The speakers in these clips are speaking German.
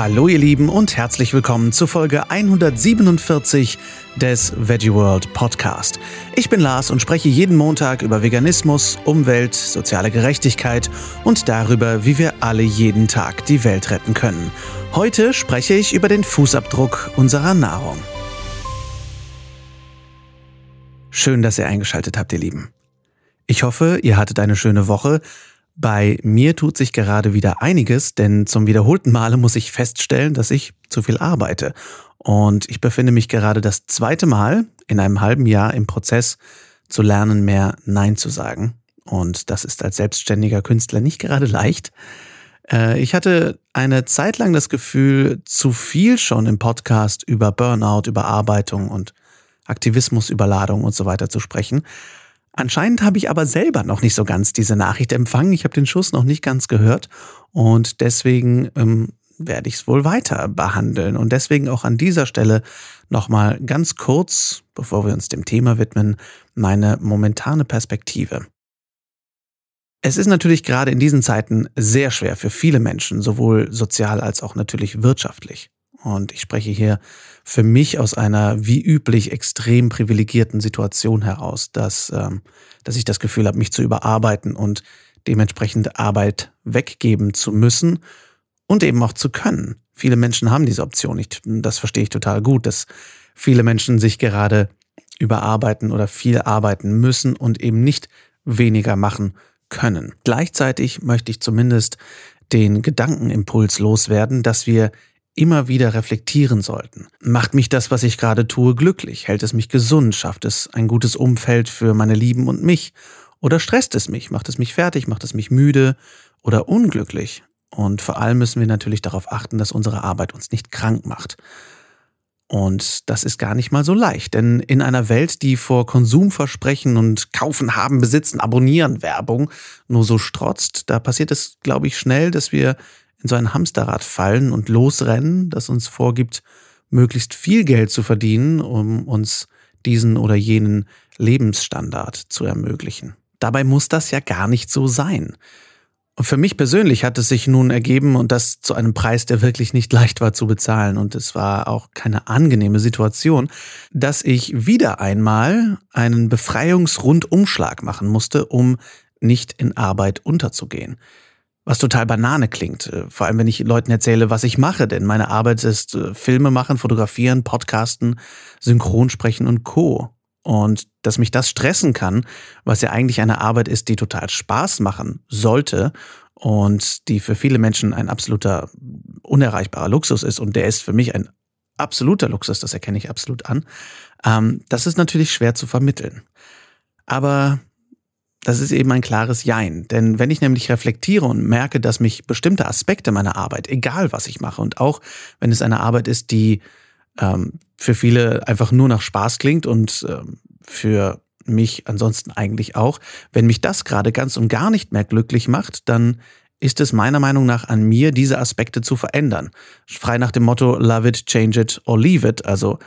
Hallo ihr Lieben und herzlich willkommen zu Folge 147 des Veggie World Podcast. Ich bin Lars und spreche jeden Montag über Veganismus, Umwelt, soziale Gerechtigkeit und darüber, wie wir alle jeden Tag die Welt retten können. Heute spreche ich über den Fußabdruck unserer Nahrung. Schön, dass ihr eingeschaltet habt, ihr Lieben. Ich hoffe, ihr hattet eine schöne Woche bei mir tut sich gerade wieder einiges, denn zum wiederholten Male muss ich feststellen, dass ich zu viel arbeite. Und ich befinde mich gerade das zweite Mal in einem halben Jahr im Prozess zu lernen, mehr Nein zu sagen. Und das ist als selbstständiger Künstler nicht gerade leicht. Äh, ich hatte eine Zeit lang das Gefühl, zu viel schon im Podcast über Burnout, Überarbeitung und Aktivismusüberladung und so weiter zu sprechen. Anscheinend habe ich aber selber noch nicht so ganz diese Nachricht empfangen. Ich habe den Schuss noch nicht ganz gehört und deswegen ähm, werde ich es wohl weiter behandeln. Und deswegen auch an dieser Stelle nochmal ganz kurz, bevor wir uns dem Thema widmen, meine momentane Perspektive. Es ist natürlich gerade in diesen Zeiten sehr schwer für viele Menschen, sowohl sozial als auch natürlich wirtschaftlich. Und ich spreche hier für mich aus einer wie üblich extrem privilegierten Situation heraus, dass, ähm, dass ich das Gefühl habe, mich zu überarbeiten und dementsprechend Arbeit weggeben zu müssen und eben auch zu können. Viele Menschen haben diese Option nicht. Das verstehe ich total gut, dass viele Menschen sich gerade überarbeiten oder viel arbeiten müssen und eben nicht weniger machen können. Gleichzeitig möchte ich zumindest den Gedankenimpuls loswerden, dass wir immer wieder reflektieren sollten. Macht mich das, was ich gerade tue, glücklich? Hält es mich gesund? Schafft es ein gutes Umfeld für meine Lieben und mich? Oder stresst es mich? Macht es mich fertig? Macht es mich müde oder unglücklich? Und vor allem müssen wir natürlich darauf achten, dass unsere Arbeit uns nicht krank macht. Und das ist gar nicht mal so leicht, denn in einer Welt, die vor Konsumversprechen und Kaufen, Haben, Besitzen, Abonnieren Werbung nur so strotzt, da passiert es, glaube ich, schnell, dass wir in so ein Hamsterrad fallen und losrennen, das uns vorgibt, möglichst viel Geld zu verdienen, um uns diesen oder jenen Lebensstandard zu ermöglichen. Dabei muss das ja gar nicht so sein. Und für mich persönlich hat es sich nun ergeben und das zu einem Preis, der wirklich nicht leicht war zu bezahlen und es war auch keine angenehme Situation, dass ich wieder einmal einen Befreiungsrundumschlag machen musste, um nicht in Arbeit unterzugehen was total Banane klingt. Äh, vor allem, wenn ich Leuten erzähle, was ich mache, denn meine Arbeit ist äh, Filme machen, fotografieren, podcasten, Synchronsprechen und Co. Und dass mich das stressen kann, was ja eigentlich eine Arbeit ist, die total Spaß machen sollte und die für viele Menschen ein absoluter unerreichbarer Luxus ist und der ist für mich ein absoluter Luxus, das erkenne ich absolut an. Ähm, das ist natürlich schwer zu vermitteln. Aber das ist eben ein klares Jein. Denn wenn ich nämlich reflektiere und merke, dass mich bestimmte Aspekte meiner Arbeit, egal was ich mache, und auch wenn es eine Arbeit ist, die ähm, für viele einfach nur nach Spaß klingt und ähm, für mich ansonsten eigentlich auch, wenn mich das gerade ganz und gar nicht mehr glücklich macht, dann ist es meiner Meinung nach an mir, diese Aspekte zu verändern. Frei nach dem Motto Love it, change it or leave it. Also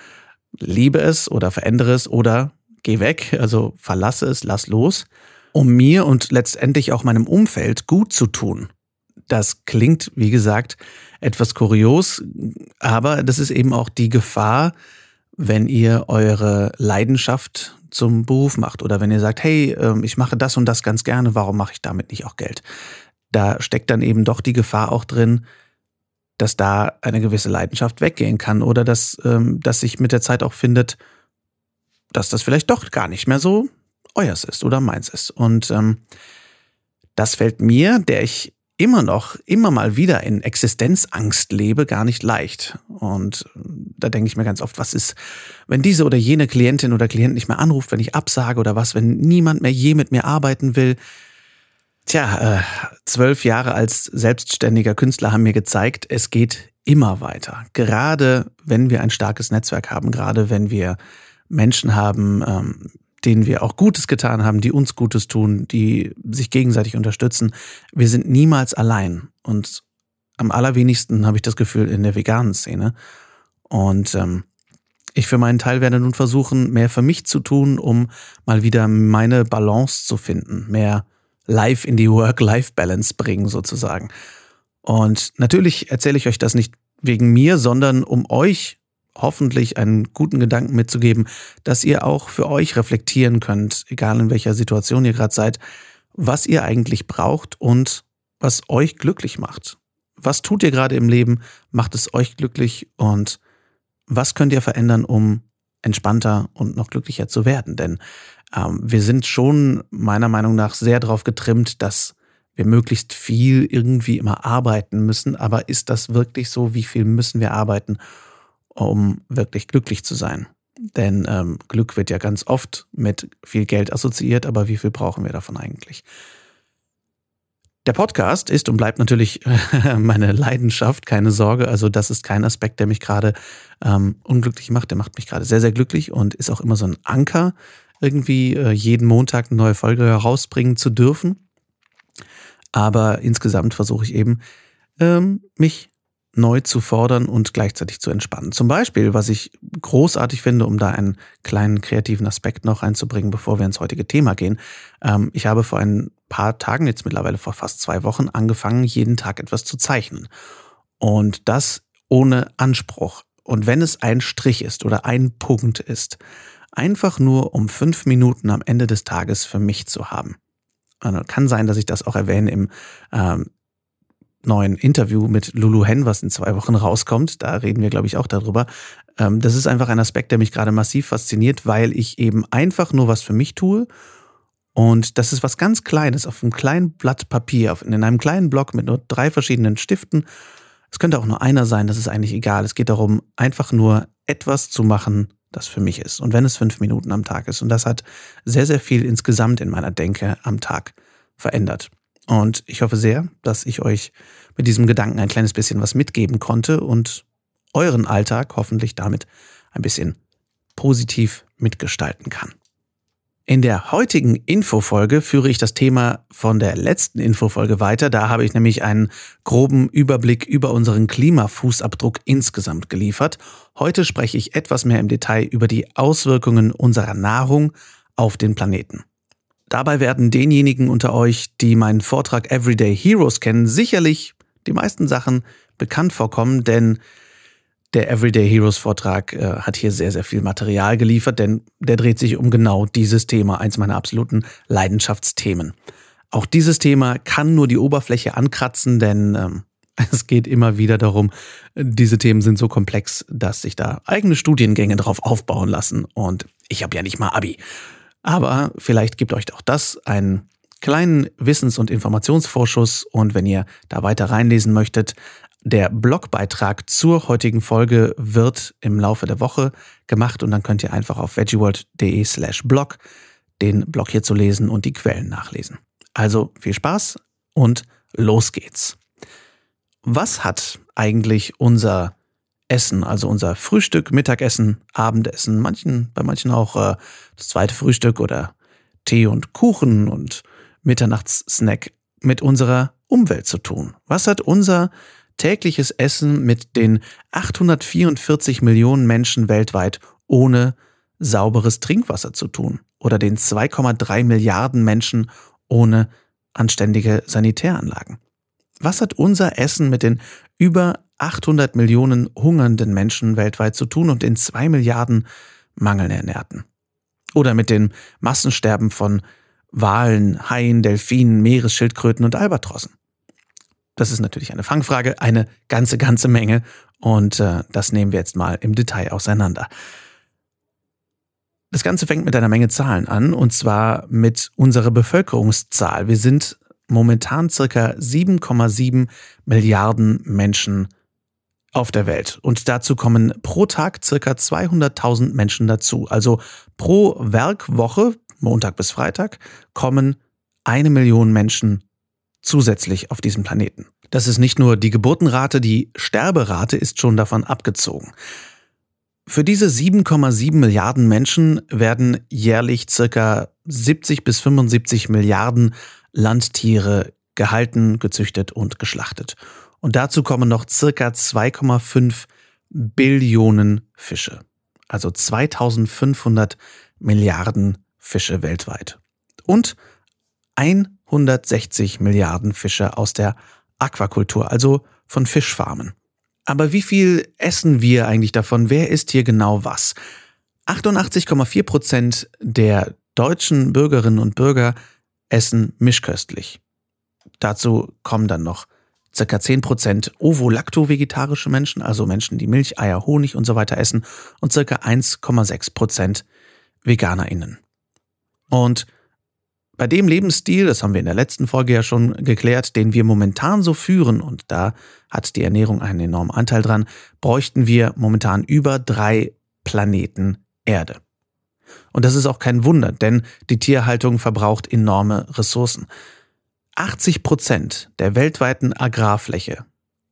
liebe es oder verändere es oder geh weg, also verlasse es, lass los um mir und letztendlich auch meinem Umfeld gut zu tun. Das klingt, wie gesagt, etwas kurios, aber das ist eben auch die Gefahr, wenn ihr eure Leidenschaft zum Beruf macht oder wenn ihr sagt, hey, ähm, ich mache das und das ganz gerne, warum mache ich damit nicht auch Geld? Da steckt dann eben doch die Gefahr auch drin, dass da eine gewisse Leidenschaft weggehen kann oder dass, ähm, dass sich mit der Zeit auch findet, dass das vielleicht doch gar nicht mehr so euers ist oder meins ist. Und ähm, das fällt mir, der ich immer noch, immer mal wieder in Existenzangst lebe, gar nicht leicht. Und äh, da denke ich mir ganz oft, was ist, wenn diese oder jene Klientin oder Klient nicht mehr anruft, wenn ich absage oder was, wenn niemand mehr je mit mir arbeiten will. Tja, äh, zwölf Jahre als selbstständiger Künstler haben mir gezeigt, es geht immer weiter. Gerade wenn wir ein starkes Netzwerk haben, gerade wenn wir Menschen haben, ähm, denen wir auch Gutes getan haben, die uns Gutes tun, die sich gegenseitig unterstützen. Wir sind niemals allein. Und am allerwenigsten habe ich das Gefühl in der veganen Szene. Und ähm, ich für meinen Teil werde nun versuchen, mehr für mich zu tun, um mal wieder meine Balance zu finden, mehr live in die Work-Life-Balance bringen sozusagen. Und natürlich erzähle ich euch das nicht wegen mir, sondern um euch hoffentlich einen guten Gedanken mitzugeben, dass ihr auch für euch reflektieren könnt, egal in welcher Situation ihr gerade seid, was ihr eigentlich braucht und was euch glücklich macht. Was tut ihr gerade im Leben? Macht es euch glücklich? Und was könnt ihr verändern, um entspannter und noch glücklicher zu werden? Denn ähm, wir sind schon meiner Meinung nach sehr darauf getrimmt, dass wir möglichst viel irgendwie immer arbeiten müssen. Aber ist das wirklich so? Wie viel müssen wir arbeiten, um wirklich glücklich zu sein? Denn ähm, Glück wird ja ganz oft mit viel Geld assoziiert, aber wie viel brauchen wir davon eigentlich? Der Podcast ist und bleibt natürlich meine Leidenschaft, keine Sorge. Also das ist kein Aspekt, der mich gerade ähm, unglücklich macht. Der macht mich gerade sehr, sehr glücklich und ist auch immer so ein Anker, irgendwie äh, jeden Montag eine neue Folge herausbringen zu dürfen. Aber insgesamt versuche ich eben, ähm, mich neu zu fordern und gleichzeitig zu entspannen. Zum Beispiel, was ich großartig finde, um da einen kleinen kreativen Aspekt noch einzubringen, bevor wir ins heutige Thema gehen. Ähm, ich habe vor ein paar Tagen, jetzt mittlerweile vor fast zwei Wochen, angefangen, jeden Tag etwas zu zeichnen. Und das ohne Anspruch. Und wenn es ein Strich ist oder ein Punkt ist, einfach nur um fünf Minuten am Ende des Tages für mich zu haben. Also kann sein, dass ich das auch erwähne im ähm, neuen Interview mit Lulu Hen, was in zwei Wochen rauskommt. Da reden wir, glaube ich, auch darüber. Ähm, das ist einfach ein Aspekt, der mich gerade massiv fasziniert, weil ich eben einfach nur was für mich tue. Und das ist was ganz Kleines, auf einem kleinen Blatt Papier, in einem kleinen Block mit nur drei verschiedenen Stiften. Es könnte auch nur einer sein, das ist eigentlich egal. Es geht darum, einfach nur etwas zu machen, das für mich ist. Und wenn es fünf Minuten am Tag ist. Und das hat sehr, sehr viel insgesamt in meiner Denke am Tag verändert. Und ich hoffe sehr, dass ich euch mit diesem Gedanken ein kleines bisschen was mitgeben konnte und euren Alltag hoffentlich damit ein bisschen positiv mitgestalten kann. In der heutigen Infofolge führe ich das Thema von der letzten Infofolge weiter. Da habe ich nämlich einen groben Überblick über unseren Klimafußabdruck insgesamt geliefert. Heute spreche ich etwas mehr im Detail über die Auswirkungen unserer Nahrung auf den Planeten. Dabei werden denjenigen unter euch, die meinen Vortrag Everyday Heroes kennen, sicherlich die meisten Sachen bekannt vorkommen, denn der Everyday Heroes Vortrag äh, hat hier sehr, sehr viel Material geliefert, denn der dreht sich um genau dieses Thema, eins meiner absoluten Leidenschaftsthemen. Auch dieses Thema kann nur die Oberfläche ankratzen, denn ähm, es geht immer wieder darum, diese Themen sind so komplex, dass sich da eigene Studiengänge drauf aufbauen lassen. Und ich habe ja nicht mal Abi. Aber vielleicht gibt euch auch das einen kleinen Wissens- und Informationsvorschuss. Und wenn ihr da weiter reinlesen möchtet, der Blogbeitrag zur heutigen Folge wird im Laufe der Woche gemacht und dann könnt ihr einfach auf veggieworld.de slash blog den Blog hier zu lesen und die Quellen nachlesen. Also viel Spaß und los geht's. Was hat eigentlich unser Essen, also unser Frühstück, Mittagessen, Abendessen, manchen, bei manchen auch äh, das zweite Frühstück oder Tee und Kuchen und Mitternachtssnack mit unserer Umwelt zu tun? Was hat unser tägliches Essen mit den 844 Millionen Menschen weltweit ohne sauberes Trinkwasser zu tun? Oder den 2,3 Milliarden Menschen ohne anständige Sanitäranlagen? Was hat unser Essen mit den über 800 Millionen hungernden Menschen weltweit zu tun und den 2 Milliarden Mangelernährten. Oder mit dem Massensterben von Walen, Haien, Delfinen, Meeresschildkröten und Albatrossen. Das ist natürlich eine Fangfrage, eine ganze, ganze Menge und äh, das nehmen wir jetzt mal im Detail auseinander. Das Ganze fängt mit einer Menge Zahlen an und zwar mit unserer Bevölkerungszahl. Wir sind momentan circa 7,7 Milliarden Menschen auf der Welt. Und dazu kommen pro Tag circa 200.000 Menschen dazu. Also pro Werkwoche, Montag bis Freitag, kommen eine Million Menschen zusätzlich auf diesem Planeten. Das ist nicht nur die Geburtenrate, die Sterberate ist schon davon abgezogen. Für diese 7,7 Milliarden Menschen werden jährlich circa 70 bis 75 Milliarden Landtiere gehalten, gezüchtet und geschlachtet. Und dazu kommen noch circa 2,5 Billionen Fische. Also 2500 Milliarden Fische weltweit. Und 160 Milliarden Fische aus der Aquakultur, also von Fischfarmen. Aber wie viel essen wir eigentlich davon? Wer isst hier genau was? 88,4 Prozent der deutschen Bürgerinnen und Bürger essen mischköstlich. Dazu kommen dann noch ca. 10 Prozent ovo-lacto-vegetarische Menschen, also Menschen, die Milch, Eier, Honig und so weiter essen, und ca. 1,6 Prozent VeganerInnen. Und bei dem Lebensstil, das haben wir in der letzten Folge ja schon geklärt, den wir momentan so führen, und da hat die Ernährung einen enormen Anteil dran, bräuchten wir momentan über drei Planeten Erde. Und das ist auch kein Wunder, denn die Tierhaltung verbraucht enorme Ressourcen. 80 Prozent der weltweiten Agrarfläche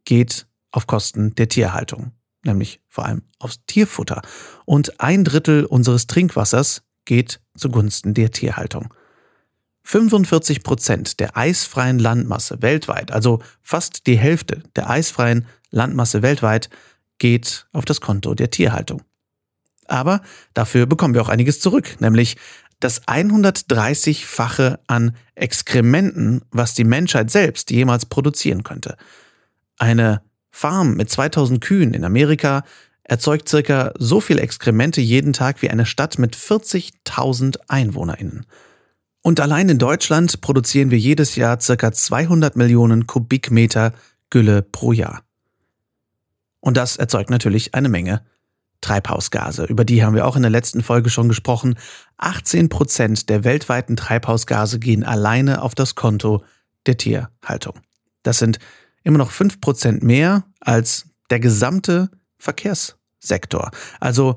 geht auf Kosten der Tierhaltung, nämlich vor allem aufs Tierfutter. Und ein Drittel unseres Trinkwassers geht zugunsten der Tierhaltung. 45 Prozent der eisfreien Landmasse weltweit, also fast die Hälfte der eisfreien Landmasse weltweit, geht auf das Konto der Tierhaltung. Aber dafür bekommen wir auch einiges zurück, nämlich das 130-fache an Exkrementen, was die Menschheit selbst jemals produzieren könnte. Eine Farm mit 2000 Kühen in Amerika erzeugt circa so viel Exkremente jeden Tag wie eine Stadt mit 40.000 EinwohnerInnen. Und allein in Deutschland produzieren wir jedes Jahr ca. 200 Millionen Kubikmeter Gülle pro Jahr. Und das erzeugt natürlich eine Menge Treibhausgase. Über die haben wir auch in der letzten Folge schon gesprochen. 18 Prozent der weltweiten Treibhausgase gehen alleine auf das Konto der Tierhaltung. Das sind immer noch 5 Prozent mehr als der gesamte Verkehrssektor. Also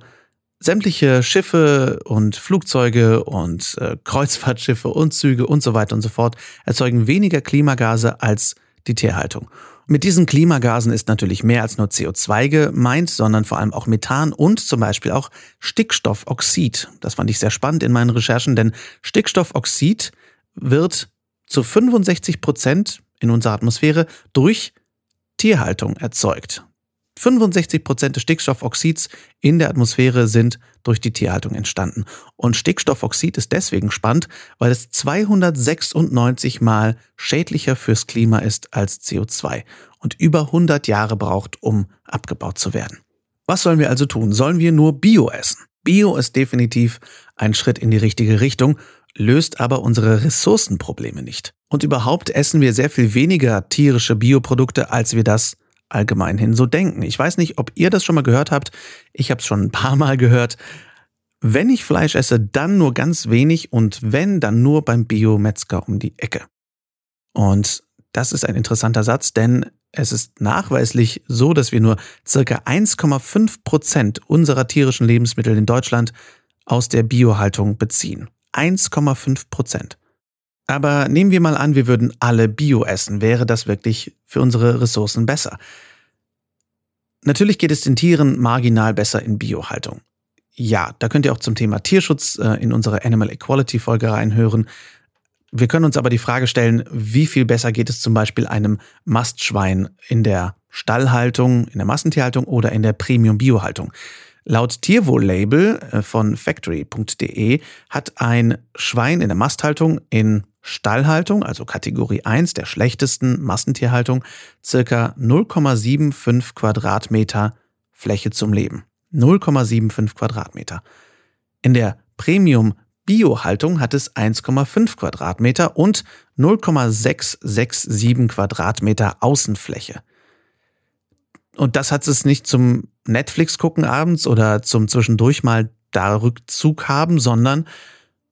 sämtliche Schiffe und Flugzeuge und äh, Kreuzfahrtschiffe und Züge und so weiter und so fort erzeugen weniger Klimagase als die Tierhaltung. Mit diesen Klimagasen ist natürlich mehr als nur CO2 gemeint, sondern vor allem auch Methan und zum Beispiel auch Stickstoffoxid. Das fand ich sehr spannend in meinen Recherchen, denn Stickstoffoxid wird zu 65 Prozent in unserer Atmosphäre durch Tierhaltung erzeugt. 65 Prozent des Stickstoffoxids in der Atmosphäre sind durch die Tierhaltung entstanden. Und Stickstoffoxid ist deswegen spannend, weil es 296 mal schädlicher fürs Klima ist als CO2 und über 100 Jahre braucht, um abgebaut zu werden. Was sollen wir also tun? Sollen wir nur Bio essen? Bio ist definitiv ein Schritt in die richtige Richtung, löst aber unsere Ressourcenprobleme nicht. Und überhaupt essen wir sehr viel weniger tierische Bioprodukte, als wir das allgemein hin so denken. Ich weiß nicht, ob ihr das schon mal gehört habt. Ich habe es schon ein paar Mal gehört. Wenn ich Fleisch esse, dann nur ganz wenig und wenn, dann nur beim Biometzger um die Ecke. Und das ist ein interessanter Satz, denn es ist nachweislich so, dass wir nur circa 1,5 Prozent unserer tierischen Lebensmittel in Deutschland aus der Biohaltung beziehen. 1,5 Prozent. Aber nehmen wir mal an, wir würden alle Bio essen. Wäre das wirklich für unsere Ressourcen besser? Natürlich geht es den Tieren marginal besser in Biohaltung. Ja, da könnt ihr auch zum Thema Tierschutz äh, in unsere Animal Equality Folge reinhören. Wir können uns aber die Frage stellen, wie viel besser geht es zum Beispiel einem Mastschwein in der Stallhaltung, in der Massentierhaltung oder in der Premium-Biohaltung? Laut Tierwohl-Label äh, von factory.de hat ein Schwein in der Masthaltung in Stallhaltung, also Kategorie 1 der schlechtesten Massentierhaltung, circa 0,75 Quadratmeter Fläche zum Leben. 0,75 Quadratmeter. In der Premium Biohaltung hat es 1,5 Quadratmeter und 0,667 Quadratmeter Außenfläche. Und das hat es nicht zum Netflix gucken abends oder zum zwischendurch mal da Rückzug haben, sondern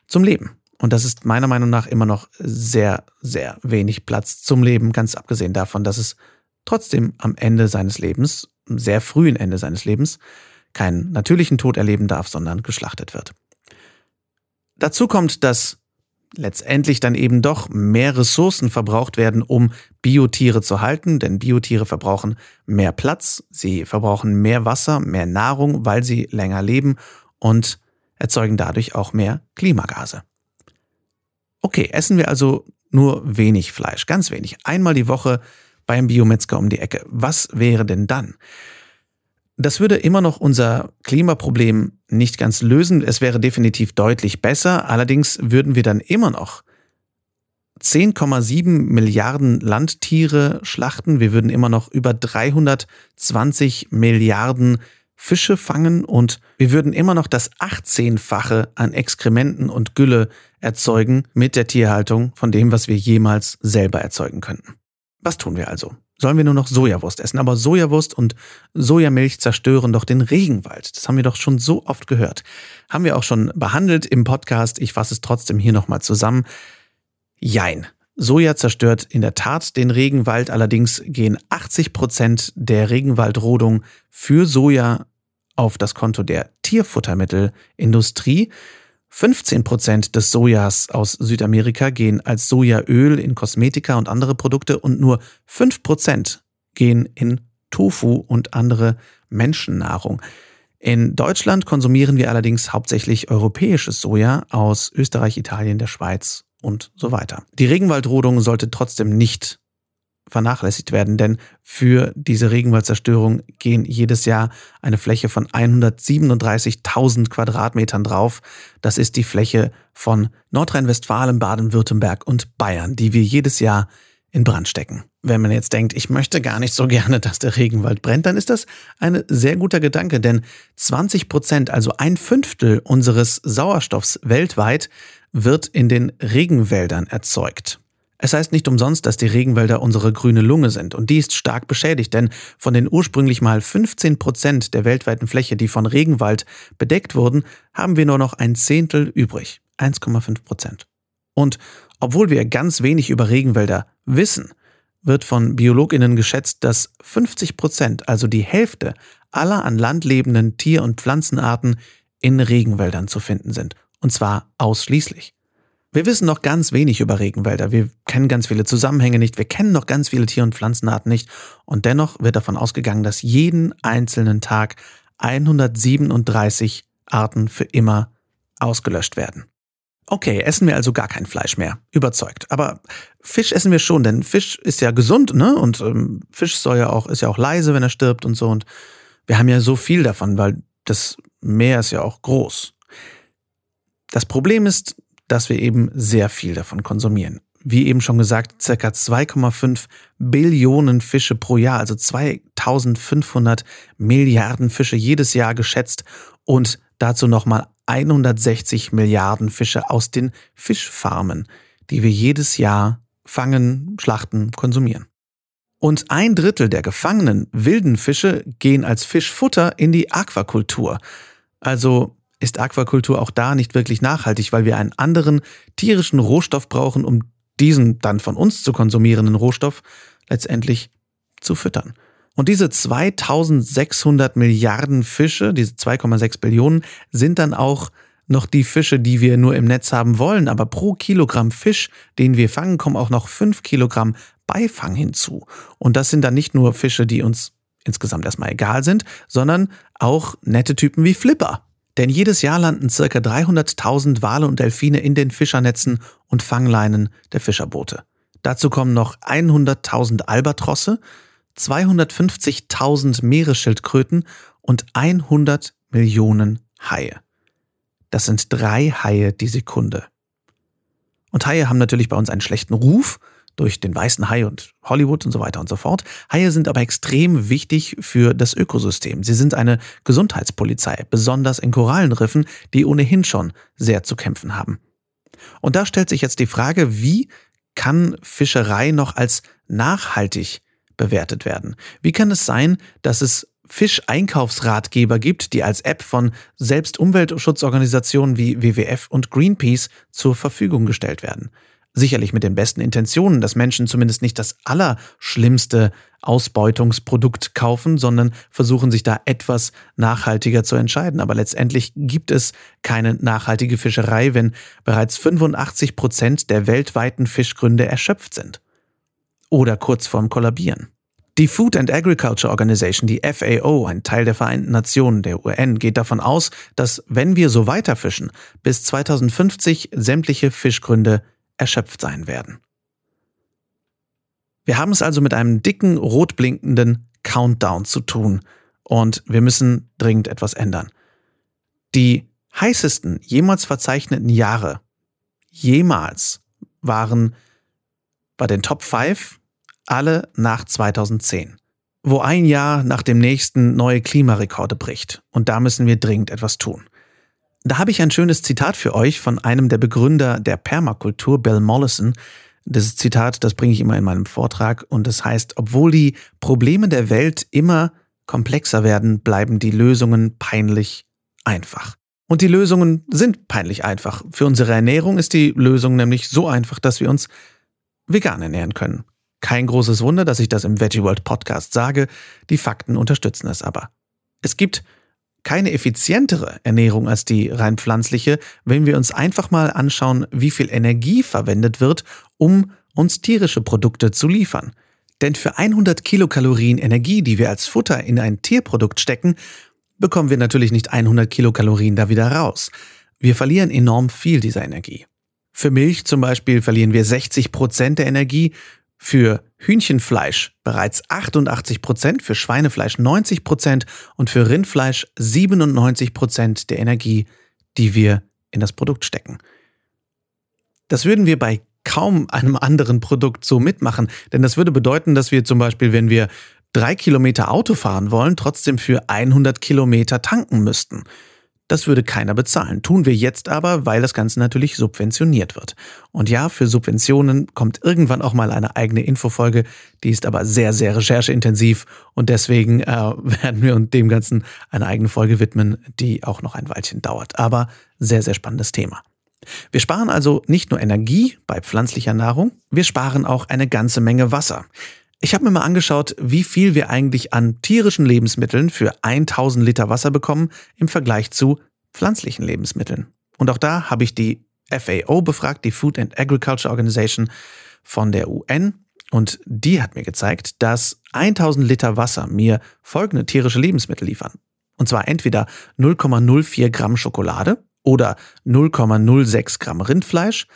zum Leben. Und das ist meiner Meinung nach immer noch sehr, sehr wenig Platz zum Leben, ganz abgesehen davon, dass es trotzdem am Ende seines Lebens, sehr frühen Ende seines Lebens, keinen natürlichen Tod erleben darf, sondern geschlachtet wird. Dazu kommt, dass letztendlich dann eben doch mehr Ressourcen verbraucht werden, um Biotiere zu halten, denn Biotiere verbrauchen mehr Platz, sie verbrauchen mehr Wasser, mehr Nahrung, weil sie länger leben und erzeugen dadurch auch mehr Klimagase. Okay, essen wir also nur wenig Fleisch, ganz wenig, einmal die Woche beim Biometzger um die Ecke. Was wäre denn dann? Das würde immer noch unser Klimaproblem nicht ganz lösen. Es wäre definitiv deutlich besser. Allerdings würden wir dann immer noch 10,7 Milliarden Landtiere schlachten. Wir würden immer noch über 320 Milliarden Fische fangen und wir würden immer noch das 18-fache an Exkrementen und Gülle erzeugen mit der Tierhaltung von dem, was wir jemals selber erzeugen könnten. Was tun wir also? Sollen wir nur noch Sojawurst essen? Aber Sojawurst und Sojamilch zerstören doch den Regenwald. Das haben wir doch schon so oft gehört. Haben wir auch schon behandelt im Podcast. Ich fasse es trotzdem hier nochmal zusammen. Jein. Soja zerstört in der Tat den Regenwald, allerdings gehen 80 Prozent der Regenwaldrodung für Soja auf das Konto der Tierfuttermittelindustrie. 15 Prozent des Sojas aus Südamerika gehen als Sojaöl in Kosmetika und andere Produkte und nur 5 Prozent gehen in Tofu und andere Menschennahrung. In Deutschland konsumieren wir allerdings hauptsächlich europäisches Soja aus Österreich, Italien, der Schweiz und so weiter. Die Regenwaldrodung sollte trotzdem nicht vernachlässigt werden, denn für diese Regenwaldzerstörung gehen jedes Jahr eine Fläche von 137.000 Quadratmetern drauf. Das ist die Fläche von Nordrhein-Westfalen, Baden-Württemberg und Bayern, die wir jedes Jahr in Brand stecken. Wenn man jetzt denkt, ich möchte gar nicht so gerne, dass der Regenwald brennt, dann ist das ein sehr guter Gedanke, denn 20 Prozent, also ein Fünftel unseres Sauerstoffs weltweit, wird in den Regenwäldern erzeugt. Es heißt nicht umsonst, dass die Regenwälder unsere grüne Lunge sind und die ist stark beschädigt, denn von den ursprünglich mal 15 Prozent der weltweiten Fläche, die von Regenwald bedeckt wurden, haben wir nur noch ein Zehntel übrig. 1,5 Prozent. Und obwohl wir ganz wenig über Regenwälder wissen, wird von BiologInnen geschätzt, dass 50 Prozent, also die Hälfte aller an Land lebenden Tier- und Pflanzenarten in Regenwäldern zu finden sind. Und zwar ausschließlich. Wir wissen noch ganz wenig über Regenwälder. Wir kennen ganz viele Zusammenhänge nicht. Wir kennen noch ganz viele Tier- und Pflanzenarten nicht. Und dennoch wird davon ausgegangen, dass jeden einzelnen Tag 137 Arten für immer ausgelöscht werden. Okay, essen wir also gar kein Fleisch mehr. Überzeugt. Aber Fisch essen wir schon, denn Fisch ist ja gesund, ne? Und ähm, Fisch soll ja auch, ist ja auch leise, wenn er stirbt und so. Und wir haben ja so viel davon, weil das Meer ist ja auch groß. Das Problem ist, dass wir eben sehr viel davon konsumieren. Wie eben schon gesagt, circa 2,5 Billionen Fische pro Jahr, also 2500 Milliarden Fische jedes Jahr geschätzt und dazu nochmal 160 Milliarden Fische aus den Fischfarmen, die wir jedes Jahr fangen, schlachten, konsumieren. Und ein Drittel der gefangenen wilden Fische gehen als Fischfutter in die Aquakultur. Also ist Aquakultur auch da nicht wirklich nachhaltig, weil wir einen anderen tierischen Rohstoff brauchen, um diesen dann von uns zu konsumierenden Rohstoff letztendlich zu füttern. Und diese 2600 Milliarden Fische, diese 2,6 Billionen, sind dann auch noch die Fische, die wir nur im Netz haben wollen. Aber pro Kilogramm Fisch, den wir fangen, kommen auch noch 5 Kilogramm Beifang hinzu. Und das sind dann nicht nur Fische, die uns insgesamt erstmal egal sind, sondern auch nette Typen wie Flipper, denn jedes Jahr landen ca. 300.000 Wale und Delfine in den Fischernetzen und Fangleinen der Fischerboote. Dazu kommen noch 100.000 Albatrosse, 250.000 Meeresschildkröten und 100 Millionen Haie. Das sind drei Haie die Sekunde. Und Haie haben natürlich bei uns einen schlechten Ruf, durch den weißen Hai und Hollywood und so weiter und so fort. Haie sind aber extrem wichtig für das Ökosystem. Sie sind eine Gesundheitspolizei, besonders in Korallenriffen, die ohnehin schon sehr zu kämpfen haben. Und da stellt sich jetzt die Frage, wie kann Fischerei noch als nachhaltig bewertet werden? Wie kann es sein, dass es Fischeinkaufsratgeber gibt, die als App von selbst Umweltschutzorganisationen wie WWF und Greenpeace zur Verfügung gestellt werden? Sicherlich mit den besten Intentionen, dass Menschen zumindest nicht das allerschlimmste Ausbeutungsprodukt kaufen, sondern versuchen sich da etwas nachhaltiger zu entscheiden. Aber letztendlich gibt es keine nachhaltige Fischerei, wenn bereits 85 Prozent der weltweiten Fischgründe erschöpft sind. Oder kurz vorm Kollabieren. Die Food and Agriculture Organization, die FAO, ein Teil der Vereinten Nationen, der UN, geht davon aus, dass wenn wir so weiterfischen, bis 2050 sämtliche Fischgründe erschöpft sein werden. Wir haben es also mit einem dicken, rot blinkenden Countdown zu tun und wir müssen dringend etwas ändern. Die heißesten jemals verzeichneten Jahre jemals waren bei den Top 5, alle nach 2010. Wo ein Jahr nach dem nächsten neue Klimarekorde bricht. Und da müssen wir dringend etwas tun. Da habe ich ein schönes Zitat für euch von einem der Begründer der Permakultur, Bill Mollison. Das Zitat, das bringe ich immer in meinem Vortrag und das heißt, obwohl die Probleme der Welt immer komplexer werden, bleiben die Lösungen peinlich einfach. Und die Lösungen sind peinlich einfach. Für unsere Ernährung ist die Lösung nämlich so einfach, dass wir uns vegan ernähren können. Kein großes Wunder, dass ich das im Veggie World Podcast sage, die Fakten unterstützen es aber. Es gibt keine effizientere Ernährung als die rein pflanzliche, wenn wir uns einfach mal anschauen, wie viel Energie verwendet wird, um uns tierische Produkte zu liefern. Denn für 100 Kilokalorien Energie, die wir als Futter in ein Tierprodukt stecken, bekommen wir natürlich nicht 100 Kilokalorien da wieder raus. Wir verlieren enorm viel dieser Energie. Für Milch zum Beispiel verlieren wir 60 Prozent der Energie, für Hühnchenfleisch bereits 88 Prozent, für Schweinefleisch 90 Prozent und für Rindfleisch 97 Prozent der Energie, die wir in das Produkt stecken. Das würden wir bei kaum einem anderen Produkt so mitmachen, denn das würde bedeuten, dass wir zum Beispiel, wenn wir drei Kilometer Auto fahren wollen, trotzdem für 100 Kilometer tanken müssten. Das würde keiner bezahlen. Tun wir jetzt aber, weil das Ganze natürlich subventioniert wird. Und ja, für Subventionen kommt irgendwann auch mal eine eigene Infofolge. Die ist aber sehr, sehr rechercheintensiv und deswegen äh, werden wir dem Ganzen eine eigene Folge widmen, die auch noch ein Weilchen dauert. Aber sehr, sehr spannendes Thema. Wir sparen also nicht nur Energie bei pflanzlicher Nahrung, wir sparen auch eine ganze Menge Wasser. Ich habe mir mal angeschaut, wie viel wir eigentlich an tierischen Lebensmitteln für 1000 Liter Wasser bekommen im Vergleich zu pflanzlichen Lebensmitteln. Und auch da habe ich die FAO befragt, die Food and Agriculture Organization von der UN. Und die hat mir gezeigt, dass 1000 Liter Wasser mir folgende tierische Lebensmittel liefern. Und zwar entweder 0,04 Gramm Schokolade oder 0,06 Gramm Rindfleisch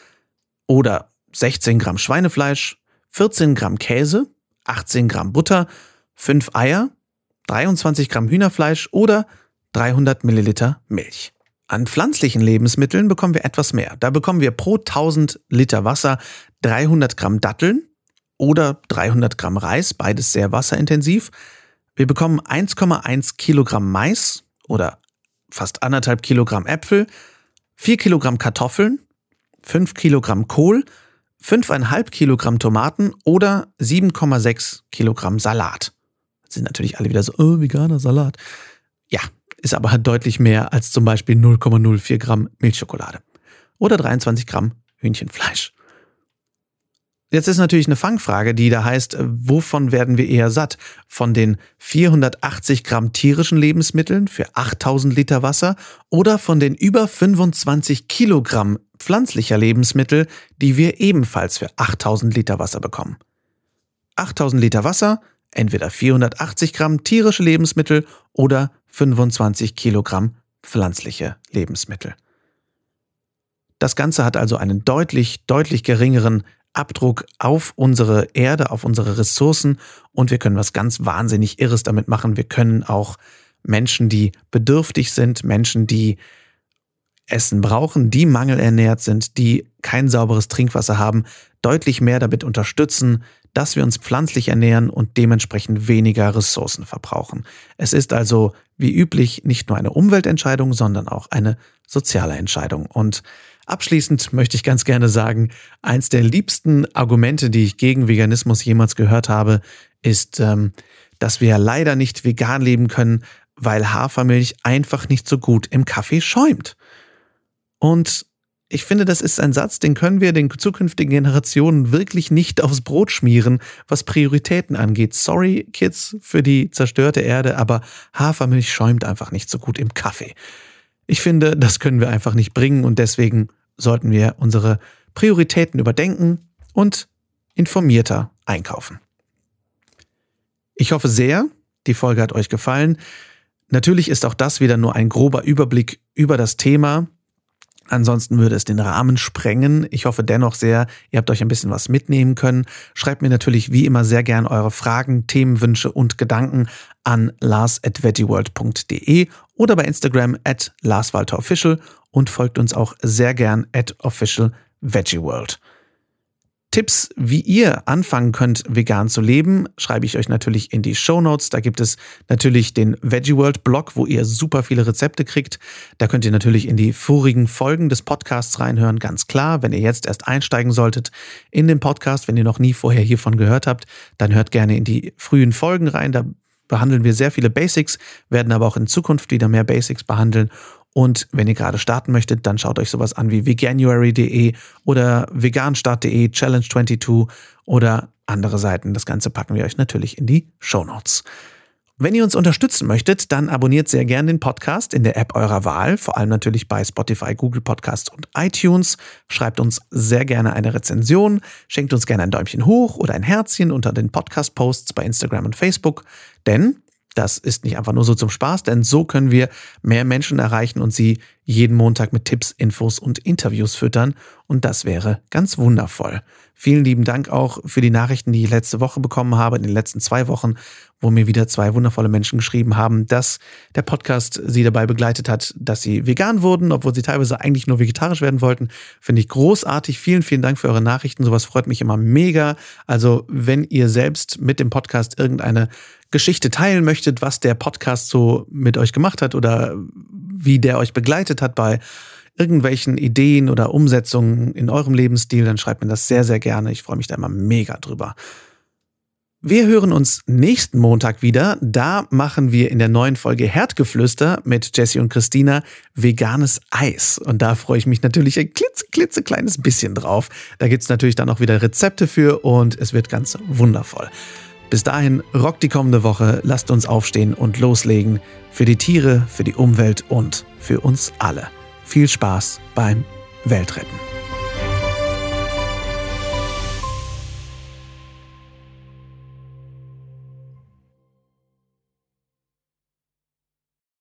oder 16 Gramm Schweinefleisch, 14 Gramm Käse 18 Gramm Butter, 5 Eier, 23 Gramm Hühnerfleisch oder 300 Milliliter Milch. An pflanzlichen Lebensmitteln bekommen wir etwas mehr. Da bekommen wir pro 1000 Liter Wasser 300 Gramm Datteln oder 300 Gramm Reis, beides sehr wasserintensiv. Wir bekommen 1,1 Kilogramm Mais oder fast anderthalb Kilogramm Äpfel, 4 Kilogramm Kartoffeln, 5 Kilogramm Kohl 5,5 Kilogramm Tomaten oder 7,6 Kilogramm Salat. Das sind natürlich alle wieder so, oh, veganer Salat. Ja, ist aber deutlich mehr als zum Beispiel 0,04 Gramm Milchschokolade. Oder 23 Gramm Hühnchenfleisch. Jetzt ist natürlich eine Fangfrage, die da heißt, wovon werden wir eher satt? Von den 480 Gramm tierischen Lebensmitteln für 8000 Liter Wasser oder von den über 25 Kilogramm pflanzlicher Lebensmittel, die wir ebenfalls für 8000 Liter Wasser bekommen? 8000 Liter Wasser, entweder 480 Gramm tierische Lebensmittel oder 25 Kilogramm pflanzliche Lebensmittel. Das Ganze hat also einen deutlich, deutlich geringeren Abdruck auf unsere Erde, auf unsere Ressourcen und wir können was ganz wahnsinnig Irres damit machen. Wir können auch Menschen, die bedürftig sind, Menschen, die Essen brauchen, die mangelernährt sind, die kein sauberes Trinkwasser haben, deutlich mehr damit unterstützen, dass wir uns pflanzlich ernähren und dementsprechend weniger Ressourcen verbrauchen. Es ist also wie üblich nicht nur eine Umweltentscheidung, sondern auch eine soziale Entscheidung. Und Abschließend möchte ich ganz gerne sagen, eins der liebsten Argumente, die ich gegen Veganismus jemals gehört habe, ist, ähm, dass wir leider nicht vegan leben können, weil Hafermilch einfach nicht so gut im Kaffee schäumt. Und ich finde, das ist ein Satz, den können wir den zukünftigen Generationen wirklich nicht aufs Brot schmieren, was Prioritäten angeht. Sorry, Kids, für die zerstörte Erde, aber Hafermilch schäumt einfach nicht so gut im Kaffee. Ich finde, das können wir einfach nicht bringen und deswegen sollten wir unsere Prioritäten überdenken und informierter einkaufen. Ich hoffe sehr, die Folge hat euch gefallen. Natürlich ist auch das wieder nur ein grober Überblick über das Thema. Ansonsten würde es den Rahmen sprengen. Ich hoffe dennoch sehr, ihr habt euch ein bisschen was mitnehmen können. Schreibt mir natürlich wie immer sehr gern eure Fragen, Themenwünsche und Gedanken an lars.veggieworld.de oder bei Instagram at larswalterofficial und folgt uns auch sehr gern at officialveggieworld. Tipps, wie ihr anfangen könnt, vegan zu leben, schreibe ich euch natürlich in die Show Notes. Da gibt es natürlich den Veggie World Blog, wo ihr super viele Rezepte kriegt. Da könnt ihr natürlich in die vorigen Folgen des Podcasts reinhören, ganz klar. Wenn ihr jetzt erst einsteigen solltet in den Podcast, wenn ihr noch nie vorher hiervon gehört habt, dann hört gerne in die frühen Folgen rein. Da behandeln wir sehr viele Basics, werden aber auch in Zukunft wieder mehr Basics behandeln. Und wenn ihr gerade starten möchtet, dann schaut euch sowas an wie veganuary.de oder veganstart.de, Challenge22 oder andere Seiten. Das Ganze packen wir euch natürlich in die Show Notes. Wenn ihr uns unterstützen möchtet, dann abonniert sehr gerne den Podcast in der App eurer Wahl, vor allem natürlich bei Spotify, Google Podcasts und iTunes. Schreibt uns sehr gerne eine Rezension, schenkt uns gerne ein Däumchen hoch oder ein Herzchen unter den Podcast-Posts bei Instagram und Facebook, denn das ist nicht einfach nur so zum Spaß, denn so können wir mehr Menschen erreichen und sie jeden Montag mit Tipps, Infos und Interviews füttern. Und das wäre ganz wundervoll. Vielen lieben Dank auch für die Nachrichten, die ich letzte Woche bekommen habe, in den letzten zwei Wochen, wo mir wieder zwei wundervolle Menschen geschrieben haben, dass der Podcast sie dabei begleitet hat, dass sie vegan wurden, obwohl sie teilweise eigentlich nur vegetarisch werden wollten. Finde ich großartig. Vielen, vielen Dank für eure Nachrichten. Sowas freut mich immer mega. Also, wenn ihr selbst mit dem Podcast irgendeine Geschichte teilen möchtet, was der Podcast so mit euch gemacht hat oder wie der euch begleitet hat bei irgendwelchen Ideen oder Umsetzungen in eurem Lebensstil, dann schreibt mir das sehr, sehr gerne. Ich freue mich da immer mega drüber. Wir hören uns nächsten Montag wieder. Da machen wir in der neuen Folge Herdgeflüster mit Jesse und Christina veganes Eis. Und da freue ich mich natürlich ein klitze, klitzekleines bisschen drauf. Da gibt es natürlich dann auch wieder Rezepte für und es wird ganz wundervoll. Bis dahin, rockt die kommende Woche, lasst uns aufstehen und loslegen. Für die Tiere, für die Umwelt und für uns alle. Viel Spaß beim Weltretten.